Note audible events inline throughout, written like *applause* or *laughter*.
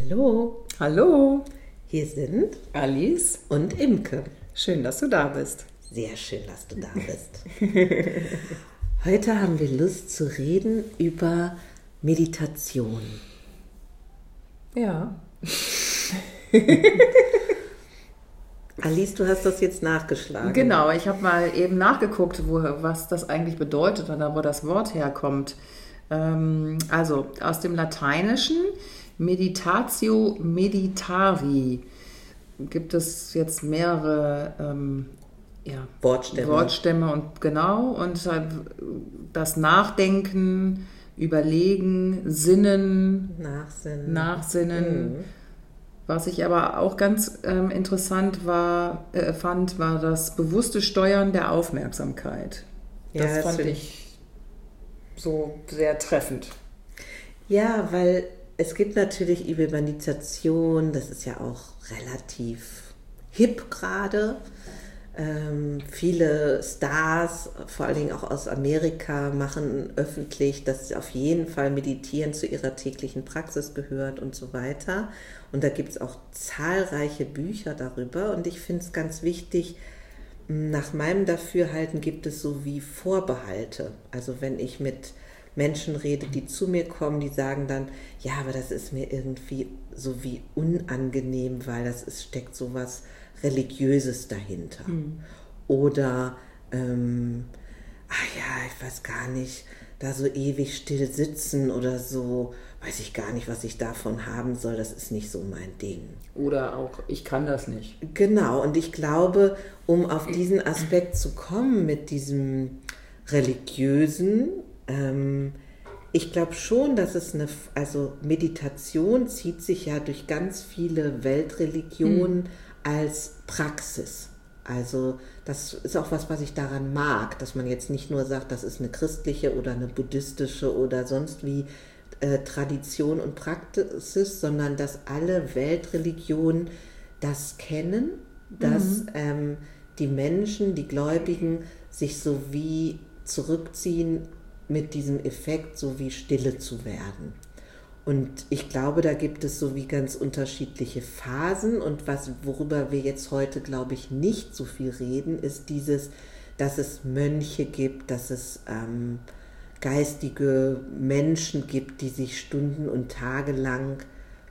Hallo, Hallo, hier sind Alice. und Imke. Schön, dass du da bist. Sehr schön, dass du da bist. *laughs* Heute haben wir Lust zu reden über Meditation. Ja. *laughs* Alice, du hast das jetzt nachgeschlagen. Genau, ich habe mal eben nachgeguckt, wo, was das eigentlich bedeutet oder wo das Wort herkommt. Ähm, also aus dem Lateinischen Meditatio meditari gibt es jetzt mehrere ähm, ja, Wortstämme. Wortstämme und genau und das Nachdenken, Überlegen, Sinnen, Nachsinnen. Nachsinnen. Mhm. Was ich aber auch ganz ähm, interessant war, äh, fand, war das bewusste Steuern der Aufmerksamkeit. Ja, das das fand ich so sehr treffend. Ja, weil es gibt natürlich über Meditation, das ist ja auch relativ hip gerade. Ähm, viele Stars, vor allen Dingen auch aus Amerika, machen öffentlich, dass auf jeden Fall Meditieren zu ihrer täglichen Praxis gehört und so weiter. Und da gibt es auch zahlreiche Bücher darüber. Und ich finde es ganz wichtig, nach meinem Dafürhalten gibt es so wie Vorbehalte. Also wenn ich mit Menschen rede, die zu mir kommen, die sagen dann, ja, aber das ist mir irgendwie so wie unangenehm, weil das ist, steckt sowas Religiöses dahinter. Oder, ähm, ach ja, ich weiß gar nicht, da so ewig still sitzen oder so, weiß ich gar nicht, was ich davon haben soll, das ist nicht so mein Ding. Oder auch, ich kann das nicht. Genau, und ich glaube, um auf diesen Aspekt zu kommen mit diesem religiösen, ähm, ich glaube schon, dass es eine, also Meditation zieht sich ja durch ganz viele Weltreligionen als Praxis. Also das ist auch was, was ich daran mag, dass man jetzt nicht nur sagt, das ist eine christliche oder eine buddhistische oder sonst wie äh, Tradition und Praxis, sondern dass alle Weltreligionen das kennen, dass ähm, die Menschen, die Gläubigen sich so wie zurückziehen mit diesem Effekt, so wie stille zu werden. Und ich glaube, da gibt es so wie ganz unterschiedliche Phasen. Und was, worüber wir jetzt heute, glaube ich, nicht so viel reden, ist dieses, dass es Mönche gibt, dass es ähm, geistige Menschen gibt, die sich Stunden und Tage lang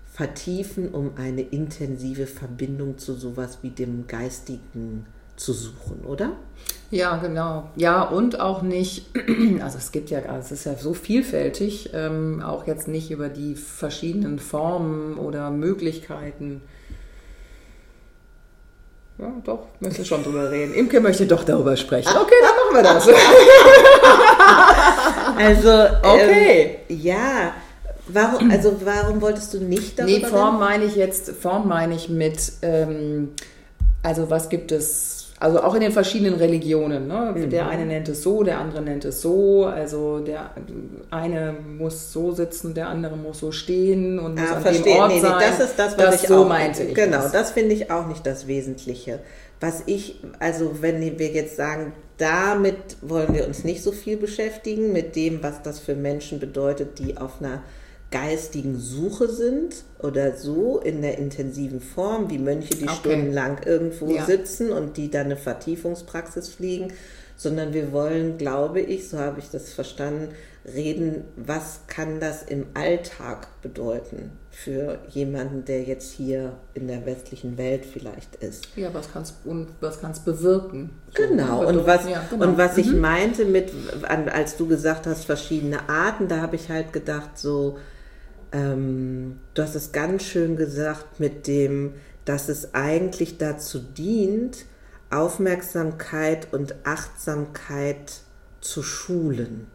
vertiefen, um eine intensive Verbindung zu sowas wie dem Geistigen zu suchen, oder? Ja, genau. Ja, und auch nicht, *clears throat* also es gibt ja, es ist ja so vielfältig, ähm, auch jetzt nicht über die verschiedenen Formen oder Möglichkeiten. Ja, doch, möchte schon drüber reden. Imke möchte doch darüber sprechen. Okay, dann machen wir das. *laughs* Also, Okay. ähm, ja, warum, also warum wolltest du nicht darüber Nee, Form meine ich jetzt, Form meine ich mit, ähm, also was gibt es, also auch in den verschiedenen Religionen. Ne? Der eine nennt es so, der andere nennt es so. Also der eine muss so sitzen, der andere muss so stehen und muss Ah, an verstehe. dem Ort Nee, nee, sein. das ist das, was das ich so auch meinte ich. Genau, das. das, finde ich auch nicht das Wesentliche. Was ich, also wenn wir jetzt sagen, damit wollen wir uns nicht so viel beschäftigen, mit dem, was das für Menschen bedeutet, die auf einer geistigen Suche sind oder so in der intensiven Form, wie Mönche, die Okay. stundenlang irgendwo Ja. sitzen und die dann eine Vertiefungspraxis fliegen, sondern wir wollen, glaube ich, so habe ich das verstanden, reden, was kann das im Alltag bedeuten für jemanden, der jetzt hier in der westlichen Welt vielleicht ist. Ja, was kann's und was kann's bewirken? So, Genau, ne? und was, ja, genau. und was ich Mhm. meinte mit, als du gesagt hast, verschiedene Arten, da habe ich halt gedacht, so, ähm, du hast es ganz schön gesagt mit dem, dass es eigentlich dazu dient, Aufmerksamkeit und Achtsamkeit zu schulen.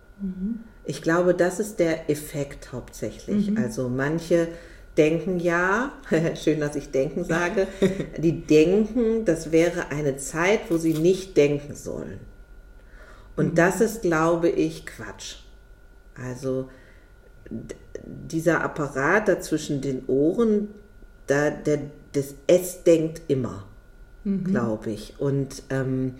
Ich glaube, das ist der Effekt hauptsächlich. Also manche denken ja, *laughs* schön, dass ich denken sage, *laughs* die denken, das wäre eine Zeit, wo sie nicht denken sollen. Und das ist, glaube ich, Quatsch. Also dieser Apparat da zwischen den Ohren, da, der, das Es denkt immer, glaube ich. Und ähm,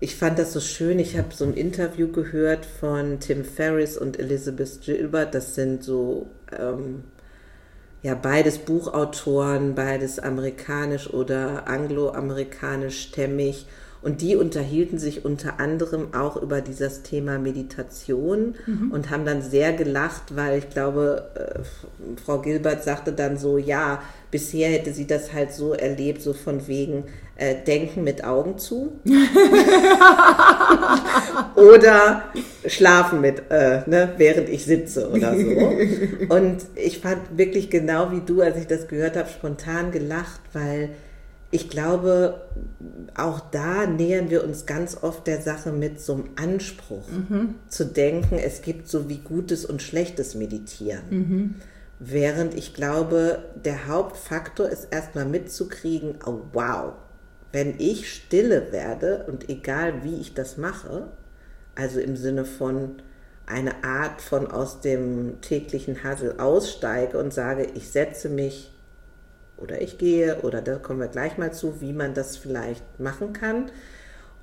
ich fand das so schön. Ich habe so ein Interview gehört von Tim Ferriss und Elizabeth Gilbert. Das sind so ähm, ja beides Buchautoren, beides amerikanisch oder angloamerikanisch stämmig. Und die unterhielten sich unter anderem auch über dieses Thema Meditation mhm. und haben dann sehr gelacht, weil ich glaube, äh, Frau Gilbert sagte dann so, ja, bisher hätte sie das halt so erlebt, so von wegen äh, Denken mit Augen zu. *laughs* oder Schlafen mit, äh, ne, während ich sitze oder so. *laughs* Und ich fand wirklich genau wie du, als ich das gehört habe, spontan gelacht, weil ich glaube, auch da nähern wir uns ganz oft der Sache mit so einem Anspruch, mhm. zu denken, es gibt so wie gutes und schlechtes Meditieren. Mhm. Während ich glaube, der Hauptfaktor ist erstmal mitzukriegen, oh wow, wenn ich stille werde und egal wie ich das mache, also im Sinne von eine Art von aus dem täglichen Hassel aussteige und sage, ich setze mich oder ich gehe oder da kommen wir gleich mal zu, wie man das vielleicht machen kann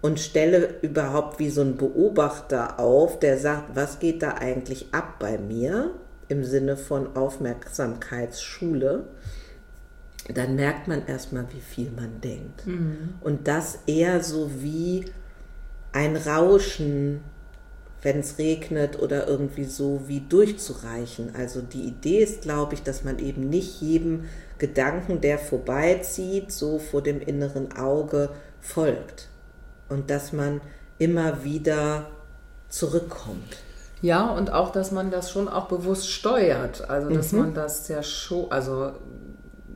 und stelle überhaupt wie so ein Beobachter auf, der sagt, was geht da eigentlich ab bei mir im Sinne von Aufmerksamkeitsschule, dann merkt man erstmal, wie viel man denkt. Mhm. Und das eher so wie ein Rauschen, wenn es regnet oder irgendwie so wie durchzureichen. Also die Idee ist, glaube ich, dass man eben nicht jedem Gedanken, der vorbeizieht, so vor dem inneren Auge folgt. Und dass man immer wieder zurückkommt. Ja, und auch, dass man das schon auch bewusst steuert. Also, dass mhm. man das ja schon, also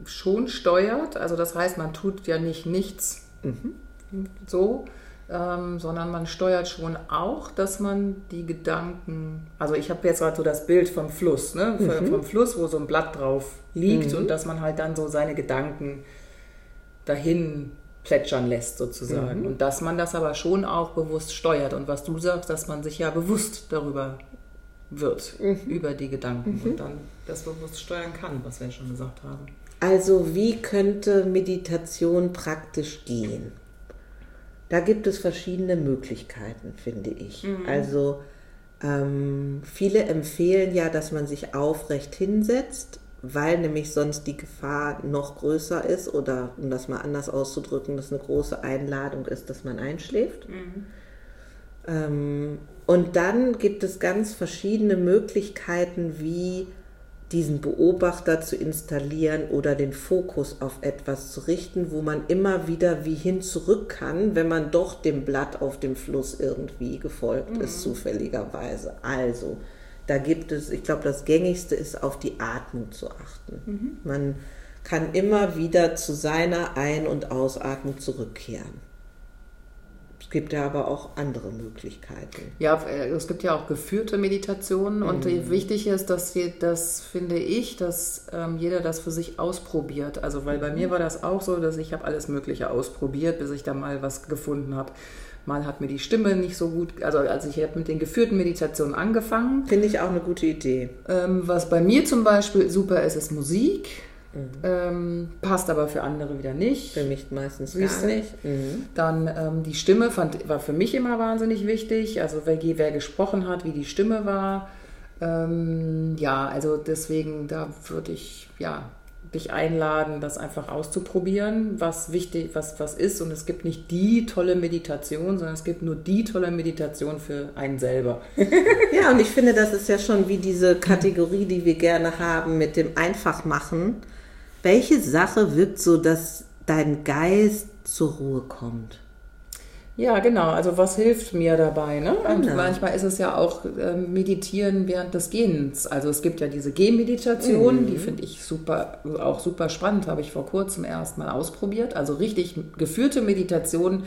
schon steuert. Also, das heißt, man tut ja nicht nichts mhm. so, ähm, sondern man steuert schon auch, dass man die Gedanken, also ich habe jetzt gerade so das Bild vom Fluss, ne? Mhm. vom Fluss, wo so ein Blatt drauf liegt mhm. und dass man halt dann so seine Gedanken dahin plätschern lässt sozusagen. Mhm. Und dass man das aber schon auch bewusst steuert. Und was du sagst, dass man sich ja bewusst darüber wird, mhm. über die Gedanken mhm. und dann das bewusst steuern kann, was wir schon gesagt haben. Also wie könnte Meditation praktisch gehen? Da gibt es verschiedene Möglichkeiten, finde ich. Mhm. Also ähm, viele empfehlen ja, dass man sich aufrecht hinsetzt, weil nämlich sonst die Gefahr noch größer ist oder um das mal anders auszudrücken, dass eine große Einladung ist, dass man einschläft. Mhm. Ähm, und dann gibt es ganz verschiedene Möglichkeiten, wie diesen Beobachter zu installieren oder den Fokus auf etwas zu richten, wo man immer wieder wie hin zurück kann, wenn man doch dem Blatt auf dem Fluss irgendwie gefolgt mhm. ist, zufälligerweise. Also, da gibt es, ich glaube, das gängigste ist, auf die Atmung zu achten. Mhm. Man kann immer wieder zu seiner Ein- und Ausatmung zurückkehren gibt ja aber auch andere Möglichkeiten. Ja, äh, es gibt ja auch geführte Meditationen mhm. und wichtig ist, dass wir, das finde ich, dass ähm, jeder das für sich ausprobiert. Also weil bei mir war das auch so, dass ich habe alles Mögliche ausprobiert, bis ich da mal was gefunden habe. Mal hat mir die Stimme nicht so gut, also als ich habe mit den geführten Meditationen angefangen. Finde ich auch eine gute Idee. Ähm, was bei mir zum Beispiel super ist, ist Musik. Mhm. Ähm, passt aber für andere wieder nicht. Für mich meistens gar nicht. Mhm. Dann ähm, die Stimme fand, war für mich immer wahnsinnig wichtig. Also wer, wer gesprochen hat, wie die Stimme war. Ähm, ja, also deswegen, da würde ich ja dich einladen, das einfach auszuprobieren, was wichtig, was, was ist. Und es gibt nicht die tolle Meditation, sondern es gibt nur die tolle Meditation für einen selber. *laughs* ja, und ich finde, das ist ja schon wie diese Kategorie, die wir gerne haben mit dem Einfachmachen welche Sache wirkt so, dass dein Geist zur Ruhe kommt? Ja, genau. Also was hilft mir dabei? Ne? Genau. Und manchmal ist es ja auch äh, Meditieren während des Gehens. Also es gibt ja diese Gehmeditation, mhm. die finde ich super, auch super spannend. Habe ich vor kurzem erst mal ausprobiert. Also richtig geführte Meditation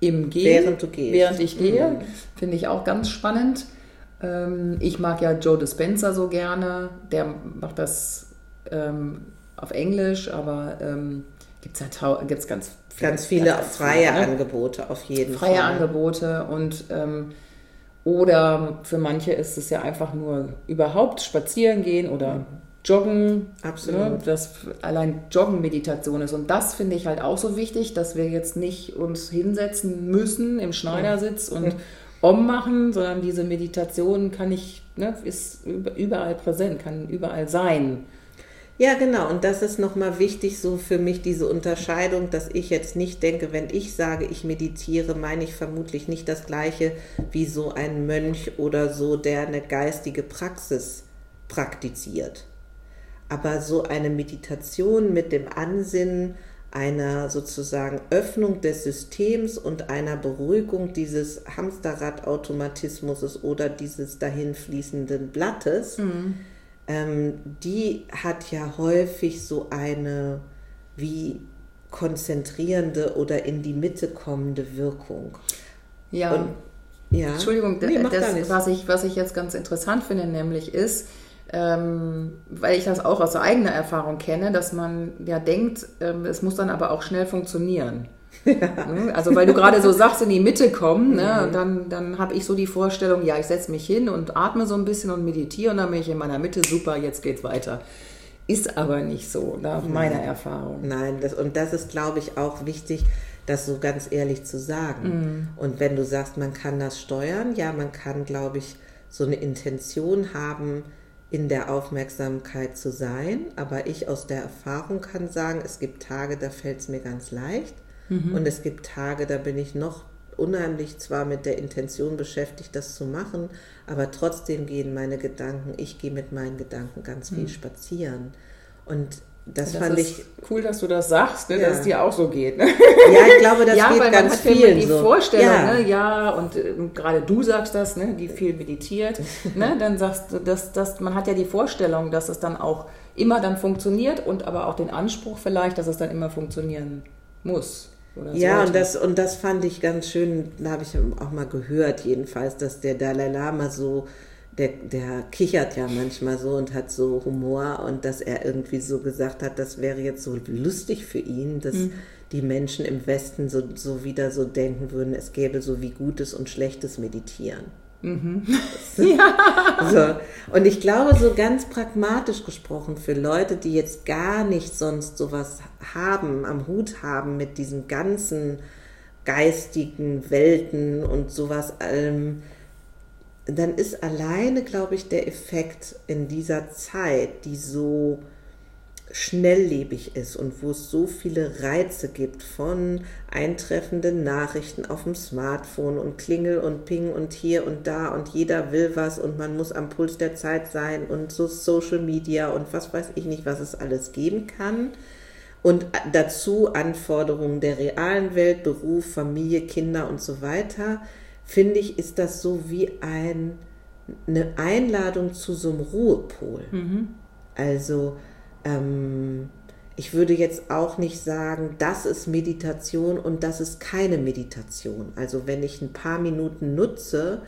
im Gehen. Während du gehst. Während ich gehe. Mhm. Finde ich auch ganz spannend. Ähm, ich mag ja Joe Dispenza so gerne. Der macht das ähm, auf Englisch, aber ähm, gibt es halt, gibt's ganz, ganz viele freie ne? Angebote auf jeden freie Fall. Freie Angebote und ähm, oder für manche ist es ja einfach nur überhaupt spazieren gehen oder mhm. Joggen. Absolut. Ne, das allein Joggen-Meditation ist. Und das finde ich halt auch so wichtig, dass wir jetzt nicht uns hinsetzen müssen im Schneidersitz und Om machen, sondern diese Meditation kann ich, ne, ist überall präsent, kann überall sein. Ja, genau. Und das ist nochmal wichtig, so für mich diese Unterscheidung, dass ich jetzt nicht denke, wenn ich sage, ich meditiere, meine ich vermutlich nicht das Gleiche wie so ein Mönch oder so, der eine geistige Praxis praktiziert. Aber so eine Meditation mit dem Ansinnen einer sozusagen Öffnung des Systems und einer Beruhigung dieses Hamsterradautomatismus oder dieses dahinfließenden Blattes, mhm ähm, die hat ja häufig so eine wie konzentrierende oder in die Mitte kommende Wirkung. Ja. Und, ja. Entschuldigung, nee, das, was, ich, was ich jetzt ganz interessant finde, nämlich ist, ähm, weil ich das auch aus eigener Erfahrung kenne, dass man ja denkt, ähm, es muss dann aber auch schnell funktionieren. Ja. Also weil du gerade so sagst, in die Mitte kommen, ne, mhm. dann, dann habe ich so die Vorstellung, ja, ich setze mich hin und atme so ein bisschen und meditiere und dann bin ich in meiner Mitte, super, jetzt geht's weiter. Ist aber nicht so, nach ne, meiner Erfahrung. Nein, das, und das ist, glaube ich, auch wichtig, das so ganz ehrlich zu sagen. Mhm. Und wenn du sagst, man kann das steuern, ja, man kann, glaube ich, so eine Intention haben, in der Aufmerksamkeit zu sein. Aber ich aus der Erfahrung kann sagen, es gibt Tage, da fällt es mir ganz leicht. Mhm. Und es gibt Tage, da bin ich noch unheimlich zwar mit der Intention beschäftigt, das zu machen, aber trotzdem gehen meine Gedanken, ich gehe mit meinen Gedanken ganz viel mhm. spazieren. Und das, das fand ich cool, dass du das sagst, ne, ja. dass es dir auch so geht. Ne? Ja, ich glaube, das *laughs* ja, geht weil ganz man hat vielen die so. Vorstellung, ja, ne, ja und äh, gerade du sagst das, ne, die viel meditiert, ne, dann sagst du, dass, dass man hat ja die Vorstellung, dass es dann auch immer dann funktioniert und aber auch den Anspruch vielleicht, dass es dann immer funktionieren muss. Ja, und das, und das fand ich ganz schön, da habe ich auch mal gehört, jedenfalls, dass der Dalai Lama so, der, der kichert ja manchmal so und hat so Humor und dass er irgendwie so gesagt hat, das wäre jetzt so lustig für ihn, dass mhm. die Menschen im Westen so, so wieder so denken würden, es gäbe so wie gutes und schlechtes Meditieren. Mhm. *laughs* ja. So. Und ich glaube, so ganz pragmatisch gesprochen, für Leute, die jetzt gar nicht sonst sowas haben, am Hut haben mit diesen ganzen geistigen Welten und sowas allem, dann ist alleine, glaube ich, der Effekt in dieser Zeit, die so schnelllebig ist und wo es so viele Reize gibt von eintreffenden Nachrichten auf dem Smartphone und Klingel und Ping und hier und da und jeder will was und man muss am Puls der Zeit sein und so Social Media und was weiß ich nicht, was es alles geben kann. Und dazu Anforderungen der realen Welt, Beruf, Familie, Kinder und so weiter, finde ich, ist das so wie ein, eine Einladung zu so einem Ruhepol. Mhm. Also ähm, ich würde jetzt auch nicht sagen, das ist Meditation und das ist keine Meditation. Also wenn ich ein paar Minuten nutze,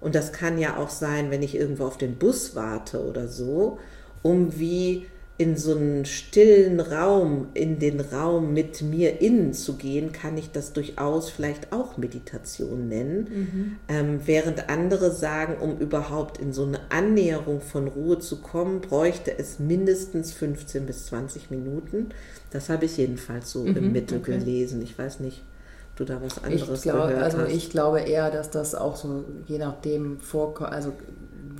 und das kann ja auch sein, wenn ich irgendwo auf den Bus warte oder so, um wie in so einen stillen Raum, in den Raum mit mir innen zu gehen, kann ich das durchaus vielleicht auch Meditation nennen. Mhm. Ähm, während andere sagen, um überhaupt in so eine Annäherung von Ruhe zu kommen, bräuchte es mindestens 15 bis 20 Minuten. Das habe ich jedenfalls so mhm, im Mittel okay. gelesen. Ich weiß nicht, ob du da was anderes ich glaub, gehört also hast. Ich glaube eher, dass das auch so je nachdem vorkommt, also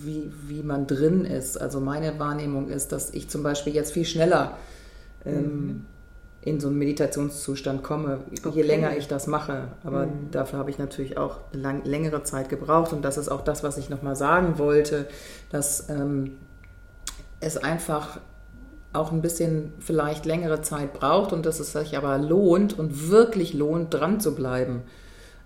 wie, wie man drin ist. Also meine Wahrnehmung ist, dass ich zum Beispiel jetzt viel schneller ähm, mhm. in so einen Meditationszustand komme, okay. je länger ich das mache. Aber mhm. dafür habe ich natürlich auch lang, längere Zeit gebraucht. Und das ist auch das, was ich nochmal sagen wollte, dass ähm, es einfach auch ein bisschen vielleicht längere Zeit braucht und dass es sich aber lohnt und wirklich lohnt, dran zu bleiben.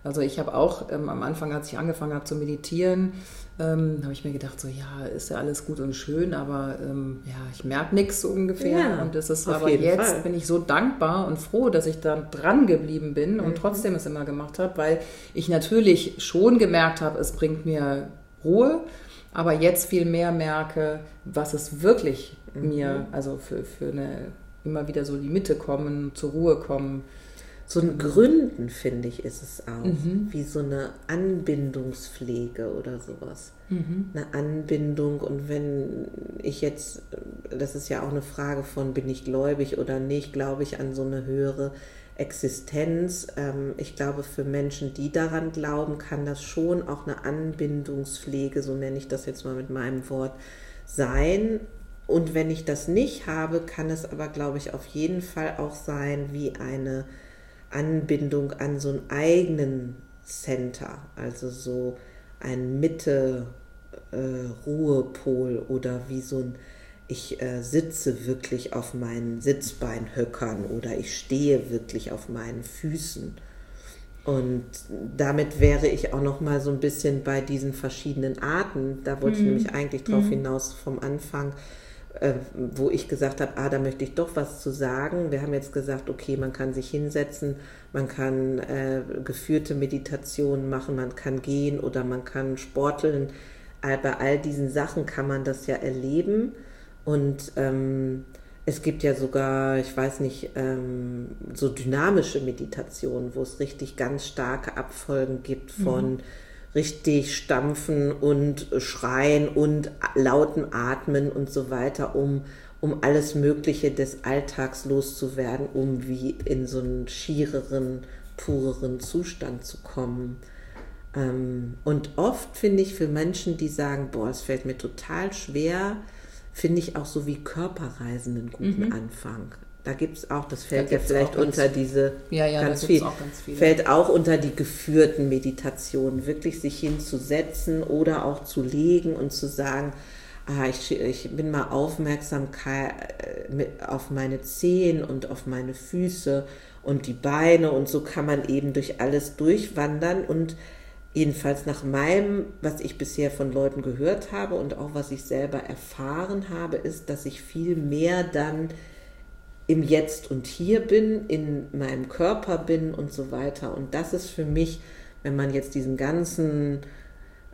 Also ich habe auch ähm, am Anfang, als ich angefangen habe zu meditieren, ähm, habe ich mir gedacht, so ja, ist ja alles gut und schön, aber ähm, ja, ich merke nichts so ungefähr. Ja, und das ist aber jetzt Fall. bin ich so dankbar und froh, dass ich da dran geblieben bin mhm. und trotzdem es immer gemacht habe, weil ich natürlich schon gemerkt habe, es bringt mir Ruhe, aber jetzt viel mehr merke, was es wirklich mhm. mir, also für, für eine immer wieder so die Mitte kommen, zur Ruhe kommen, so ein Gründen, finde ich, ist es auch. Mhm. Wie so eine Anbindungspflege oder sowas. Mhm. Eine Anbindung. Und wenn ich jetzt, das ist ja auch eine Frage von, bin ich gläubig oder nicht, glaube ich an so eine höhere Existenz. Ähm, ich glaube, für Menschen, die daran glauben, kann das schon auch eine Anbindungspflege, so nenne ich das jetzt mal mit meinem Wort, sein. Und wenn ich das nicht habe, kann es aber, glaube ich, auf jeden Fall auch sein wie eine Anbindung an so einen eigenen Center, also so ein Mitte-Ruhepol äh, oder wie so ein, ich äh, sitze wirklich auf meinen Sitzbeinhöckern oder ich stehe wirklich auf meinen Füßen. Und damit wäre ich auch noch mal so ein bisschen bei diesen verschiedenen Arten. Da wollte mhm. ich nämlich eigentlich drauf mhm. hinaus vom Anfang, äh, wo ich gesagt habe, ah, da möchte ich doch was zu sagen. Wir haben jetzt gesagt, okay, man kann sich hinsetzen, man kann äh, geführte Meditationen machen, man kann gehen oder man kann sporteln. bei all diesen Sachen kann man das ja erleben. Und ähm, es gibt ja sogar, ich weiß nicht, ähm, so dynamische Meditationen, wo es richtig ganz starke Abfolgen gibt von mhm richtig stampfen und schreien und lauten Atmen und so weiter, um, um alles Mögliche des Alltags loszuwerden, um wie in so einen schiereren, pureren Zustand zu kommen. Ähm, und oft finde ich für Menschen, die sagen, boah, es fällt mir total schwer, finde ich auch so wie Körperreisen einen guten mhm. Anfang. Da gibt es auch, das fällt da ja vielleicht unter diese ja, ja, ganz, viel, auch ganz viele. fällt auch unter die geführten Meditationen, wirklich sich hinzusetzen oder auch zu legen und zu sagen, ah, ich, ich bin mal aufmerksam äh, auf meine Zehen und auf meine Füße und die Beine und so kann man eben durch alles durchwandern und jedenfalls nach meinem, was ich bisher von Leuten gehört habe und auch was ich selber erfahren habe, ist, dass ich viel mehr dann im Jetzt und Hier bin, in meinem Körper bin und so weiter. Und das ist für mich, wenn man jetzt diesen ganzen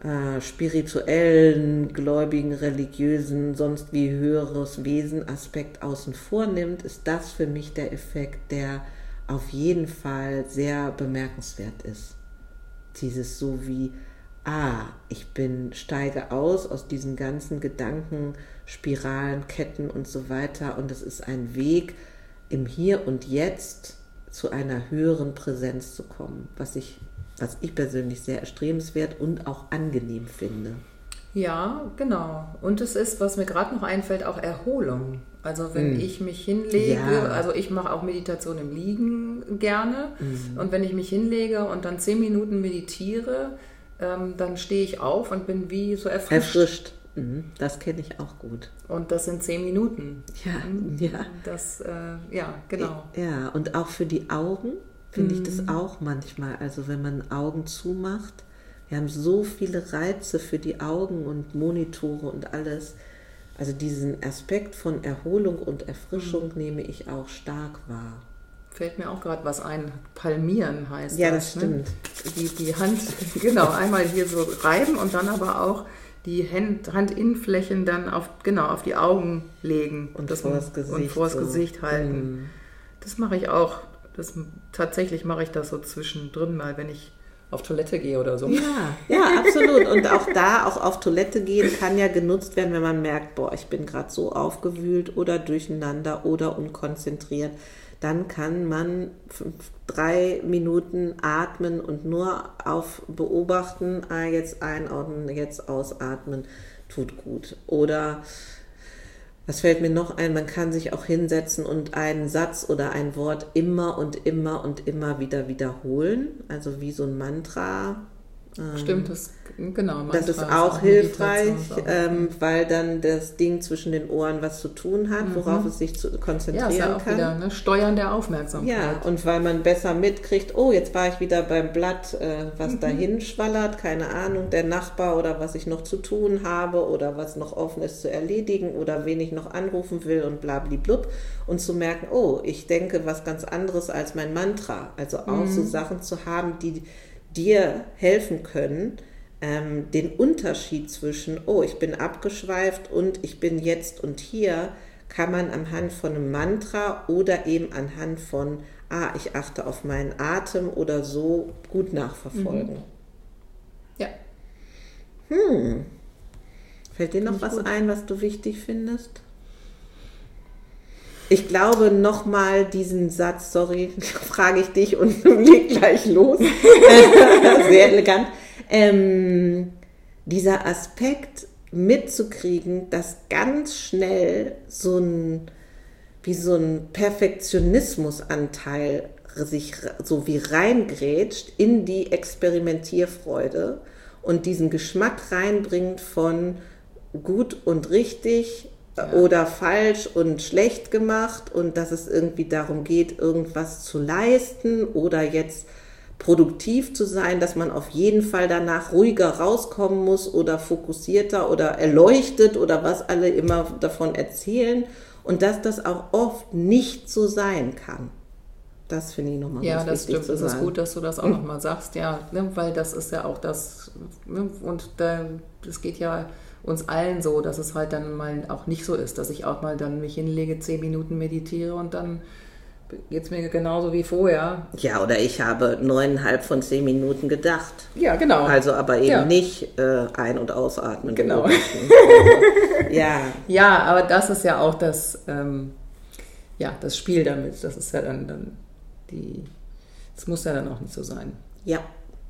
äh, spirituellen, gläubigen, religiösen, sonst wie höheres Wesen Aspekt außen vor nimmt, ist das für mich der Effekt, der auf jeden Fall sehr bemerkenswert ist. Dieses so wie, ah, ich bin, steige aus aus diesen ganzen Gedanken, Spiralen, Ketten und so weiter. Und es ist ein Weg, im Hier und Jetzt zu einer höheren Präsenz zu kommen, was ich, was ich persönlich sehr erstrebenswert und auch angenehm finde. Ja, genau. Und es ist, was mir gerade noch einfällt, auch Erholung. Also wenn mm. ich mich hinlege, ja. also ich mache auch Meditation im Liegen gerne. Mm. Und wenn ich mich hinlege und dann zehn Minuten meditiere, ähm, dann stehe ich auf und bin wie so erfrischt. Erfrischt. Mhm, das kenne ich auch gut. Und das sind zehn Minuten. Ja, mhm. ja. Das, äh, ja, genau. Ja, und auch für die Augen finde mhm. ich das mhm. auch manchmal. Also wenn man Augen zumacht, wir haben so viele Reize für die Augen und Monitore und alles. Also diesen Aspekt von Erholung und Erfrischung nehme ich auch stark wahr. Fällt mir auch gerade was ein. Palmieren heißt ja, das. Ja, das stimmt. Ne? Die, die Hand, *laughs* genau, einmal hier so reiben und dann aber auch die Hand, Handinnenflächen dann auf, genau, auf die Augen legen und das vors Gesicht, und vors so. Gesicht halten. Mm. Das mache ich auch. Das, tatsächlich mache ich das so zwischendrin mal, wenn ich auf Toilette gehe oder so. Ja, ja, absolut. Und auch da, auch auf Toilette gehen, kann ja genutzt werden, wenn man merkt, boah, ich bin gerade so aufgewühlt oder durcheinander oder unkonzentriert dann kann man fünf, drei Minuten atmen und nur auf beobachten, ah, jetzt einatmen, jetzt ausatmen, tut gut. Oder was fällt mir noch ein? Man kann sich auch hinsetzen und einen Satz oder ein Wort immer und immer und immer wieder wiederholen, also wie so ein Mantra Stimmt, das, genau. Das ist auch hilfreich, ähm, weil dann das Ding zwischen den Ohren was zu tun hat, worauf mhm. es sich zu konzentrieren ja, ja auch kann. Wieder, ne? Steuern der Aufmerksamkeit. Ja, und weil man besser mitkriegt, oh, jetzt war ich wieder beim Blatt, äh, was mhm. dahin schwallert, keine Ahnung, der Nachbar oder was ich noch zu tun habe oder was noch offen ist zu erledigen oder wen ich noch anrufen will und blablablub. Und zu merken, oh, ich denke was ganz anderes als mein Mantra. Also auch mhm. so Sachen zu haben, die dir helfen können, ähm, den Unterschied zwischen, oh, ich bin abgeschweift und ich bin jetzt und hier, kann man anhand von einem Mantra oder eben anhand von, ah, ich achte auf meinen Atem oder so gut nachverfolgen. Mhm. Ja. Hm. Fällt dir noch was gut. ein, was du wichtig findest? Ich glaube nochmal diesen Satz, sorry, *laughs* frage ich dich und *laughs* leg gleich los. *laughs* Sehr elegant. Ähm, dieser Aspekt, mitzukriegen, dass ganz schnell so ein, wie so ein Perfektionismusanteil sich so wie reingrätscht in die Experimentierfreude und diesen Geschmack reinbringt von gut und richtig ja. oder falsch und schlecht gemacht und dass es irgendwie darum geht, irgendwas zu leisten oder jetzt produktiv zu sein, dass man auf jeden Fall danach ruhiger rauskommen muss oder fokussierter oder erleuchtet oder was alle immer davon erzählen und dass das auch oft nicht so sein kann. Das finde ich nochmal ja, ganz wichtig. Ja, das stimmt. Es ist gut, dass du das auch nochmal sagst, ja, ne, weil das ist ja auch das, ne, und das geht ja uns allen so, dass es halt dann mal auch nicht so ist, dass ich auch mal dann mich hinlege, zehn Minuten meditiere und dann geht es mir genauso wie vorher. Ja, oder ich habe neuneinhalb von zehn Minuten gedacht. Ja, genau. Also aber eben ja. nicht äh, ein- und ausatmen. Genau. *laughs* ja. Ja, aber das ist ja auch das, ähm, ja, das Spiel damit. Das ist ja dann, dann die, das muss ja dann auch nicht so sein. Ja.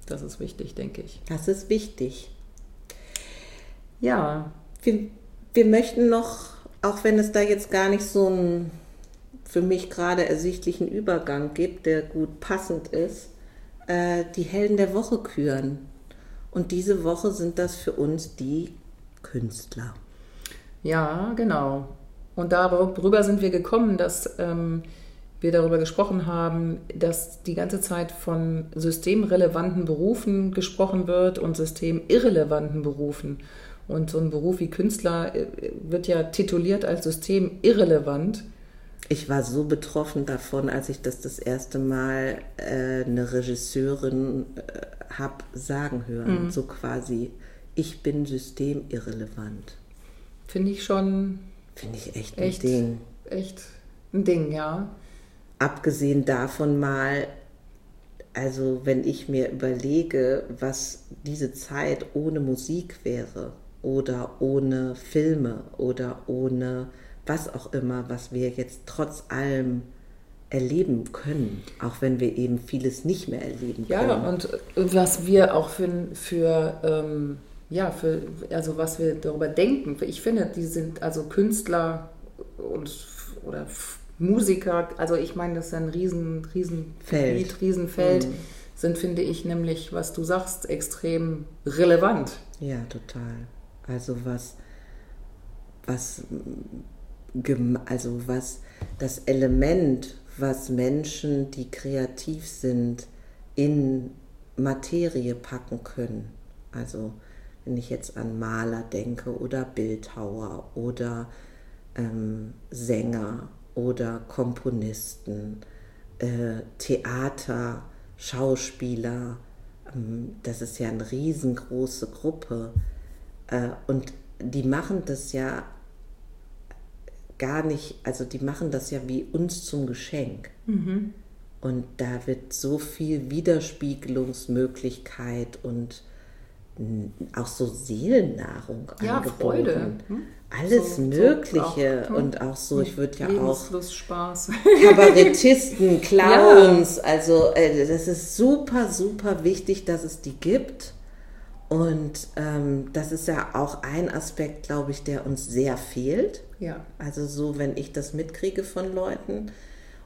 Das ist wichtig, denke ich. Das ist wichtig. Ja. Wir, wir möchten noch, auch wenn es da jetzt gar nicht so ein für mich gerade ersichtlichen Übergang gibt, der gut passend ist, äh, die Helden der Woche küren. Und diese Woche sind das für uns die Künstler. Ja, genau. Und darüber sind wir gekommen, dass ähm, wir darüber gesprochen haben, dass die ganze Zeit von systemrelevanten Berufen gesprochen wird und systemirrelevanten Berufen. Und so ein Beruf wie Künstler äh, wird ja tituliert als systemirrelevant. Ich war so betroffen davon, als ich das das erste Mal äh, eine Regisseurin äh, habe sagen hören. Mhm. So quasi, ich bin systemirrelevant. Finde ich schon. Finde ich echt ein echt, Ding. Echt ein Ding, ja. Abgesehen davon mal, also wenn ich mir überlege, was diese Zeit ohne Musik wäre oder ohne Filme oder ohne was auch immer, was wir jetzt trotz allem erleben können, auch wenn wir eben vieles nicht mehr erleben können. Ja, und was wir auch für, für ähm, ja, für, also was wir darüber denken. Ich finde, die sind also Künstler und oder Musiker, also ich meine, das ist ein riesen, riesen Feld. Gebiet, Riesenfeld, mhm. sind, finde ich, nämlich, was du sagst, extrem relevant. Ja, total. Also was, was also was das Element, was Menschen, die kreativ sind, in Materie packen können. Also wenn ich jetzt an Maler denke oder Bildhauer oder ähm, Sänger oder Komponisten, äh, Theater, Schauspieler, ähm, das ist ja eine riesengroße Gruppe. Äh, und die machen das ja gar nicht, also die machen das ja wie uns zum Geschenk. Mhm. Und da wird so viel Widerspiegelungsmöglichkeit und auch so Seelennahrung ja, angeboten. Freude. Hm? Alles so, Mögliche so auch, hm? und auch so, ich würde ja auch Spaß. Kabarettisten, *laughs* Clowns, ja. also äh, das ist super, super wichtig, dass es die gibt. Und ähm, das ist ja auch ein Aspekt, glaube ich, der uns sehr fehlt. Ja. Also so, wenn ich das mitkriege von Leuten.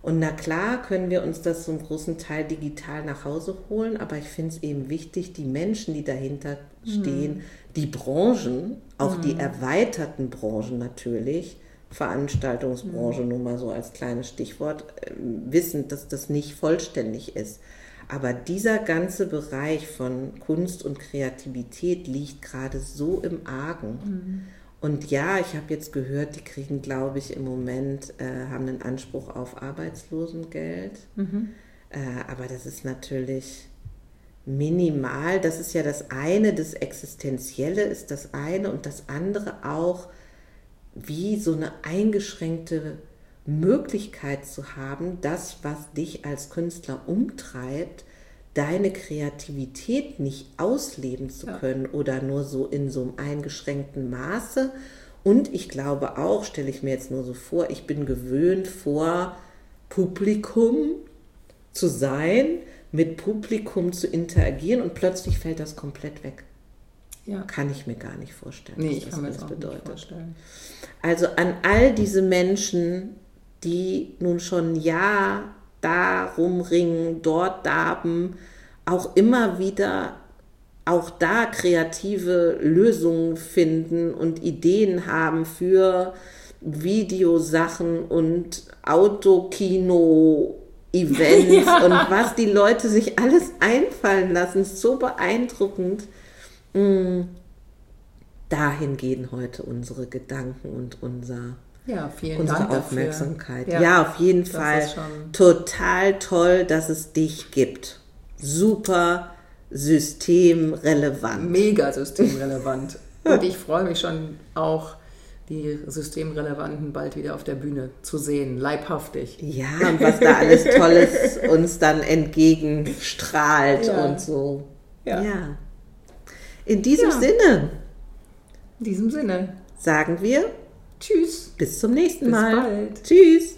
Und na klar können wir uns das zum großen Teil digital nach Hause holen, aber ich finde es eben wichtig, die Menschen, die dahinter mhm. stehen, die Branchen, auch mhm. die erweiterten Branchen natürlich, Veranstaltungsbranche mhm. nur mal so als kleines Stichwort, äh, wissen, dass das nicht vollständig ist. Aber dieser ganze Bereich von Kunst und Kreativität liegt gerade so im Argen. Mhm. Und ja, ich habe jetzt gehört, die kriegen, glaube ich, im Moment, äh, haben einen Anspruch auf Arbeitslosengeld. Mhm. Äh, aber das ist natürlich minimal. Das ist ja das eine, das Existenzielle ist das eine und das andere auch, wie so eine eingeschränkte Möglichkeit zu haben, das, was dich als Künstler umtreibt, deine Kreativität nicht ausleben zu können ja. oder nur so in so einem eingeschränkten Maße. Und ich glaube auch, stelle ich mir jetzt nur so vor, ich bin gewöhnt, vor Publikum zu sein, mit Publikum zu interagieren und plötzlich fällt das komplett weg. Ja. kann ich mir gar nicht vorstellen, Nee, was ich das kann mir alles das auch nicht bedeutet. vorstellen. Also an all diese Menschen, die nun schon Jahr da rumringen, dort darben, auch immer wieder auch da kreative Lösungen finden und Ideen haben für Videosachen und Autokino-Events *laughs* und was die Leute sich alles einfallen lassen, ist so beeindruckend. Mm, Dahin gehen heute unsere Gedanken und unser Ja, vielen unsere Dank dafür. Aufmerksamkeit. Ja, auf jeden Fall. Total toll, dass es dich gibt. Super systemrelevant. Mega systemrelevant. *laughs* Und ich freue mich schon auch, die Systemrelevanten bald wieder auf der Bühne zu sehen, leibhaftig. Ja, und was da alles Tolles uns dann entgegenstrahlt Ja. und so. Ja. In diesem Ja. Sinne In diesem Sinne, sagen wir tschüss. bis zum nächsten Bis Mal. bald. Tschüss.